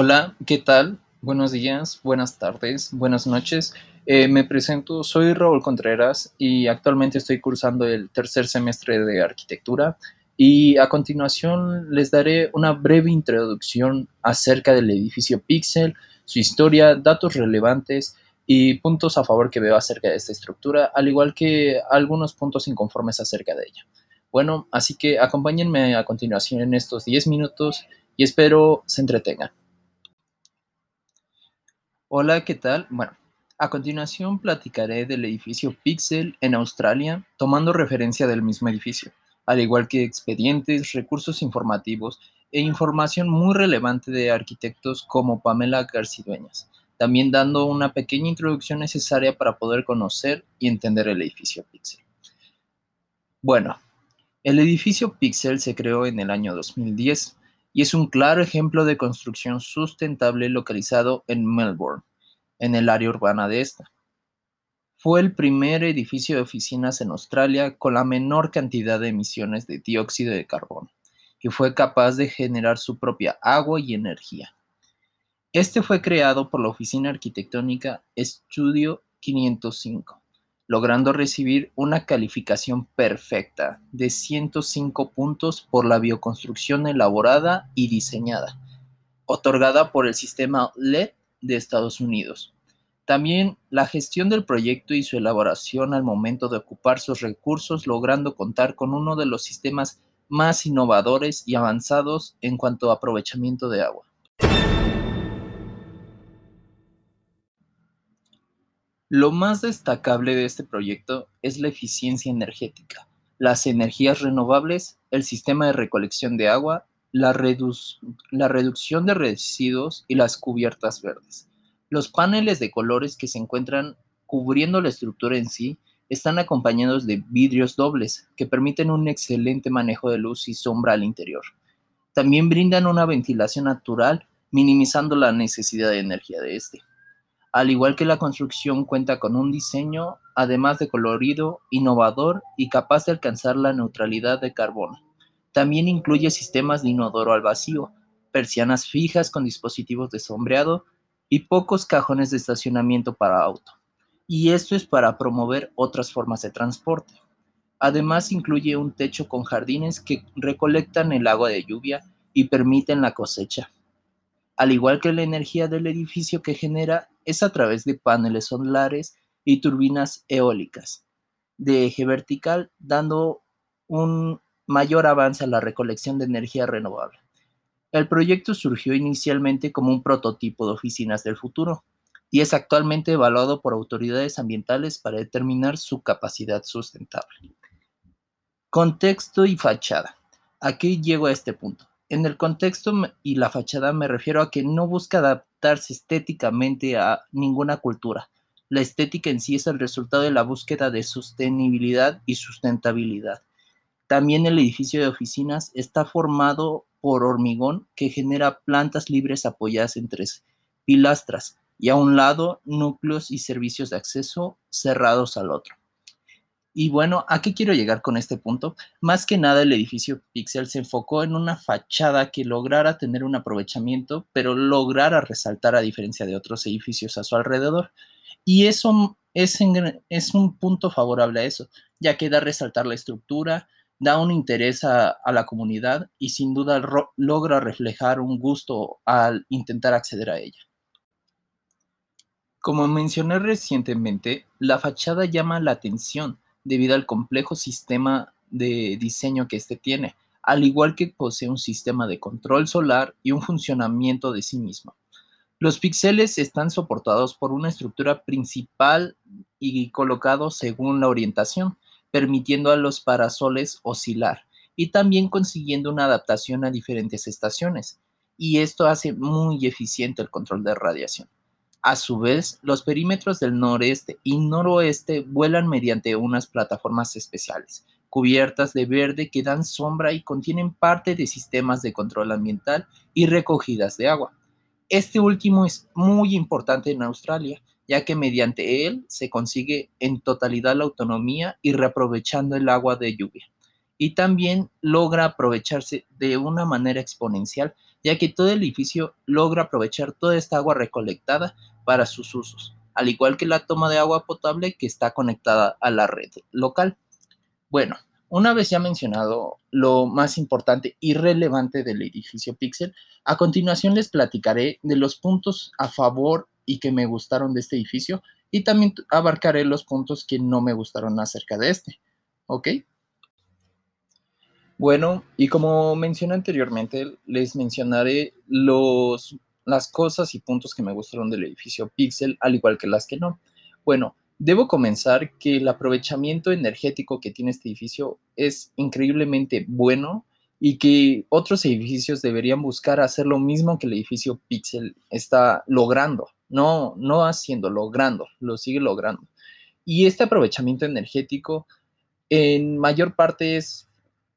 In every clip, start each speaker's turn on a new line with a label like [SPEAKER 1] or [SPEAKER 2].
[SPEAKER 1] Hola, ¿qué tal? Buenos días, buenas tardes, buenas noches. Eh, me presento, soy Raúl Contreras y actualmente estoy cursando el tercer semestre de arquitectura y a continuación les daré una breve introducción acerca del edificio Pixel, su historia, datos relevantes y puntos a favor que veo acerca de esta estructura, al igual que algunos puntos inconformes acerca de ella. Bueno, así que acompáñenme a continuación en estos 10 minutos y espero se entretengan. Hola, ¿qué tal? Bueno, a continuación platicaré del edificio Pixel en Australia, tomando referencia del mismo edificio, al igual que expedientes, recursos informativos e información muy relevante de arquitectos como Pamela Garcidueñas, también dando una pequeña introducción necesaria para poder conocer y entender el edificio Pixel. Bueno, el edificio Pixel se creó en el año 2010 y es un claro ejemplo de construcción sustentable localizado en Melbourne, en el área urbana de esta. Fue el primer edificio de oficinas en Australia con la menor cantidad de emisiones de dióxido de carbono y fue capaz de generar su propia agua y energía. Este fue creado por la oficina arquitectónica Studio 505 logrando recibir una calificación perfecta de 105 puntos por la bioconstrucción elaborada y diseñada, otorgada por el sistema LED de Estados Unidos. También la gestión del proyecto y su elaboración al momento de ocupar sus recursos, logrando contar con uno de los sistemas más innovadores y avanzados en cuanto a aprovechamiento de agua. Lo más destacable de este proyecto es la eficiencia energética, las energías renovables, el sistema de recolección de agua, la, reducción de residuos y las cubiertas verdes. Los paneles de colores que se encuentran cubriendo la estructura en sí están acompañados de vidrios dobles que permiten un excelente manejo de luz y sombra al interior. También brindan una ventilación natural, minimizando la necesidad de energía de este. Al igual que la construcción cuenta con un diseño, además de colorido, innovador y capaz de alcanzar la neutralidad de carbono. También incluye sistemas de inodoro al vacío, persianas fijas con dispositivos de sombreado y pocos cajones de estacionamiento para auto. Y esto es para promover otras formas de transporte. Además incluye un techo con jardines que recolectan el agua de lluvia y permiten la cosecha. Al igual que la energía del edificio que genera es a través de paneles solares y turbinas eólicas de eje vertical, dando un mayor avance a la recolección de energía renovable. El proyecto surgió inicialmente como un prototipo de oficinas del futuro y es actualmente evaluado por autoridades ambientales para determinar su capacidad sustentable. Contexto y fachada. Aquí llego a este punto. En el contexto y la fachada me refiero a que no busca adaptarse estéticamente a ninguna cultura. La estética en sí es el resultado de la búsqueda de sostenibilidad y sustentabilidad. También el edificio de oficinas está formado por hormigón que genera plantas libres apoyadas en tres pilastras y a un lado núcleos y servicios de acceso cerrados al otro. Y bueno, ¿a qué quiero llegar con este punto? Más que nada el edificio Pixel se enfocó en una fachada que lograra tener un aprovechamiento, pero lograra resaltar a diferencia de otros edificios a su alrededor. Y eso es, un punto favorable a eso, ya que da resaltar la estructura, da un interés a la comunidad y sin duda logra reflejar un gusto al intentar acceder a ella. Como mencioné recientemente, la fachada llama la atención debido al complejo sistema de diseño que éste tiene, al igual que posee un sistema de control solar y un funcionamiento de sí mismo. Los píxeles están soportados por una estructura principal y colocados según la orientación, permitiendo a los parasoles oscilar y también consiguiendo una adaptación a diferentes estaciones. Y esto hace muy eficiente el control de radiación. A su vez, los perímetros del noreste y noroeste vuelan mediante unas plataformas especiales, cubiertas de verde que dan sombra y contienen parte de sistemas de control ambiental y recogidas de agua. Este último es muy importante en Australia, ya que mediante él se consigue en totalidad la autonomía y reaprovechando el agua de lluvia. Y también logra aprovecharse de una manera exponencial ya que todo el edificio logra aprovechar toda esta agua recolectada para sus usos, al igual que la toma de agua potable que está conectada a la red local. Bueno, una vez ya mencionado lo más importante y relevante del edificio Pixel, a continuación les platicaré de los puntos a favor y que me gustaron de este edificio y también abarcaré los puntos que no me gustaron acerca de este. ¿Ok? Bueno, y como mencioné anteriormente, les mencionaré las cosas y puntos que me gustaron del edificio Pixel, al igual que las que no. Bueno, Debo comenzar que el aprovechamiento energético que tiene este edificio es increíblemente bueno y que otros edificios deberían buscar hacer lo mismo que el edificio Pixel está logrando, no, no haciendo, logrando, lo sigue logrando. Y este aprovechamiento energético en mayor parte es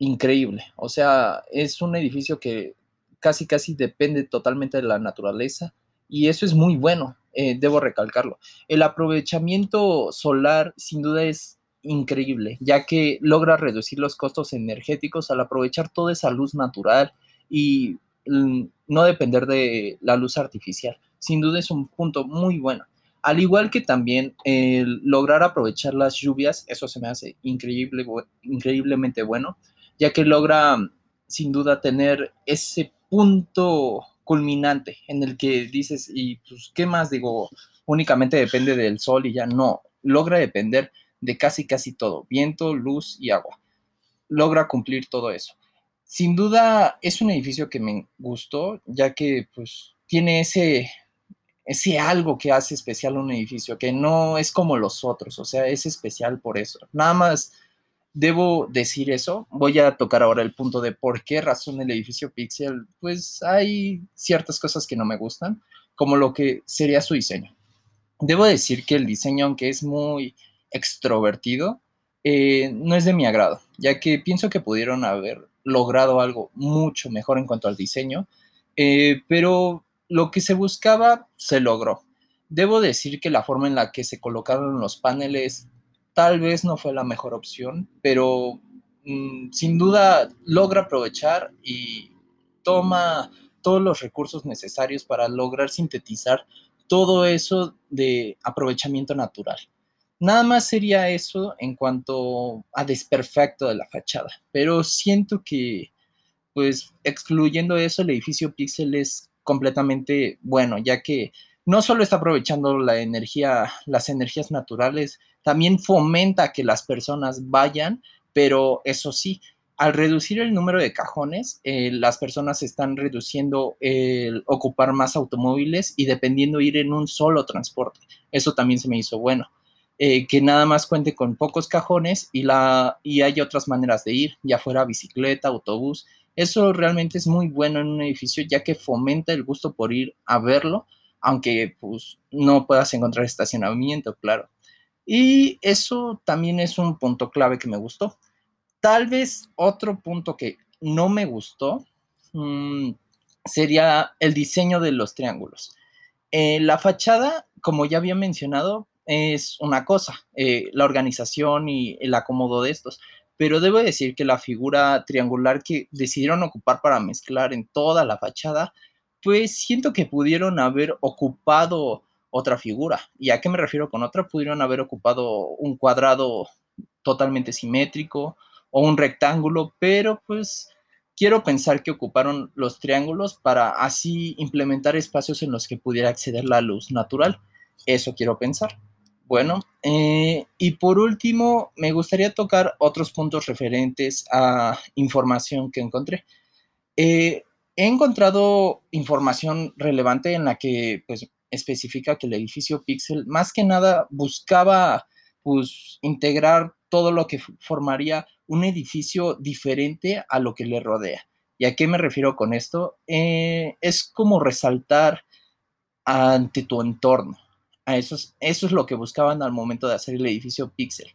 [SPEAKER 1] increíble, o sea, es un edificio que casi casi depende totalmente de la naturaleza y eso es muy bueno, eh, debo recalcarlo. El aprovechamiento solar sin duda es increíble, ya que logra reducir los costos energéticos al aprovechar toda esa luz natural y mm, no depender de la luz artificial. Sin duda es un punto muy bueno. Al igual que también el lograr aprovechar las lluvias, eso se me hace increíble, increíblemente bueno, ya que logra sin duda tener ese punto culminante en el que dices, y pues, ¿qué más digo? Únicamente depende del sol y ya no, logra depender de casi, casi todo, viento, luz y agua. Logra cumplir todo eso. Sin duda es un edificio que me gustó, ya que pues tiene ese, ese algo que hace especial un edificio, que no es como los otros, o sea, es especial por eso. Nada más Debo decir eso. Voy a tocar ahora el punto de por qué razón el edificio Pixel. Pues hay ciertas cosas que no me gustan, como lo que sería su diseño. Debo decir que el diseño, aunque es muy extrovertido, eh, no es de mi agrado, ya que pienso que pudieron haber logrado algo mucho mejor en cuanto al diseño, eh, pero lo que se buscaba se logró. Debo decir que la forma en la que se colocaron los paneles tal vez no fue la mejor opción, pero mm, sin duda logra aprovechar y toma todos los recursos necesarios para lograr sintetizar todo eso de aprovechamiento natural. Nada más sería eso en cuanto a desperfecto de la fachada, pero siento que, pues, excluyendo eso, el edificio Pixel es completamente bueno, ya que no solo está aprovechando la energía, las energías naturales, también fomenta que las personas vayan, pero eso sí, al reducir el número de cajones, eh, las personas están reduciendo el ocupar más automóviles y dependiendo ir en un solo transporte. Eso también se me hizo bueno. Eh, que nada más cuente con pocos cajones y, la, y hay otras maneras de ir, ya fuera bicicleta, autobús. Eso realmente es muy bueno en un edificio ya que fomenta el gusto por ir a verlo, aunque pues no puedas encontrar estacionamiento, claro. Y eso también es un punto clave que me gustó. Tal vez otro punto que no me gustó mm, sería el diseño de los triángulos. Eh, la fachada, como ya había mencionado, es una cosa, eh, la organización y el acomodo de estos, pero debo decir que la figura triangular que decidieron ocupar para mezclar en toda la fachada, pues siento que pudieron haber ocupado otra figura. ¿Y a qué me refiero con otra? Pudieron haber ocupado un cuadrado totalmente simétrico o un rectángulo, pero pues quiero pensar que ocuparon los triángulos para así implementar espacios en los que pudiera acceder la luz natural. Eso quiero pensar. Bueno, eh, y por último, me gustaría tocar otros puntos referentes a información que encontré. Eh, he encontrado información relevante en la que pues, especifica que el edificio Pixel más que nada buscaba pues, integrar todo lo que formaría un edificio diferente a lo que le rodea. ¿Y a qué me refiero con esto? Eh, es como resaltar ante tu entorno. Eso, eso es lo que buscaban al momento de hacer el edificio Pixel.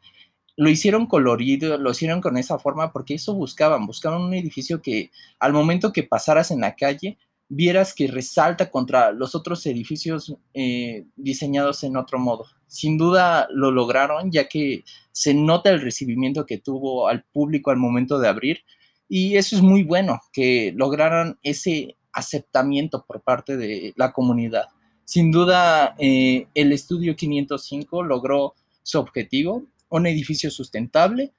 [SPEAKER 1] Lo hicieron colorido, lo hicieron con esa forma porque eso buscaban. Buscaban un edificio que al momento que pasaras en la calle vieras que resalta contra los otros edificios eh, diseñados en otro modo. Sin duda lo lograron, ya que se nota el recibimiento que tuvo al público al momento de abrir. Y eso es muy bueno, que lograran ese aceptamiento por parte de la comunidad. Sin duda, eh, el estudio 505 logró su objetivo, un edificio sustentable,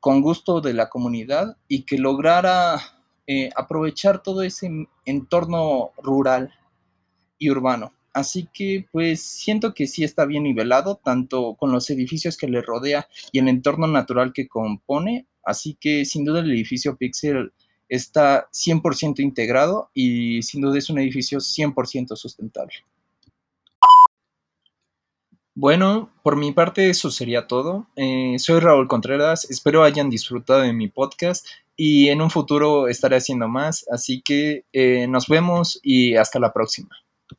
[SPEAKER 1] con gusto de la comunidad y que lograra eh, aprovechar todo ese entorno rural y urbano. Así que pues siento que sí está bien nivelado, tanto con los edificios que le rodea y el entorno natural que compone. Así que sin duda el edificio Pixel está 100% integrado y sin duda es un edificio 100% sustentable. Bueno, por mi parte eso sería todo. Eh, soy Raúl Contreras, espero hayan disfrutado de mi podcast y en un futuro estaré haciendo más, así que eh, nos vemos y hasta la próxima.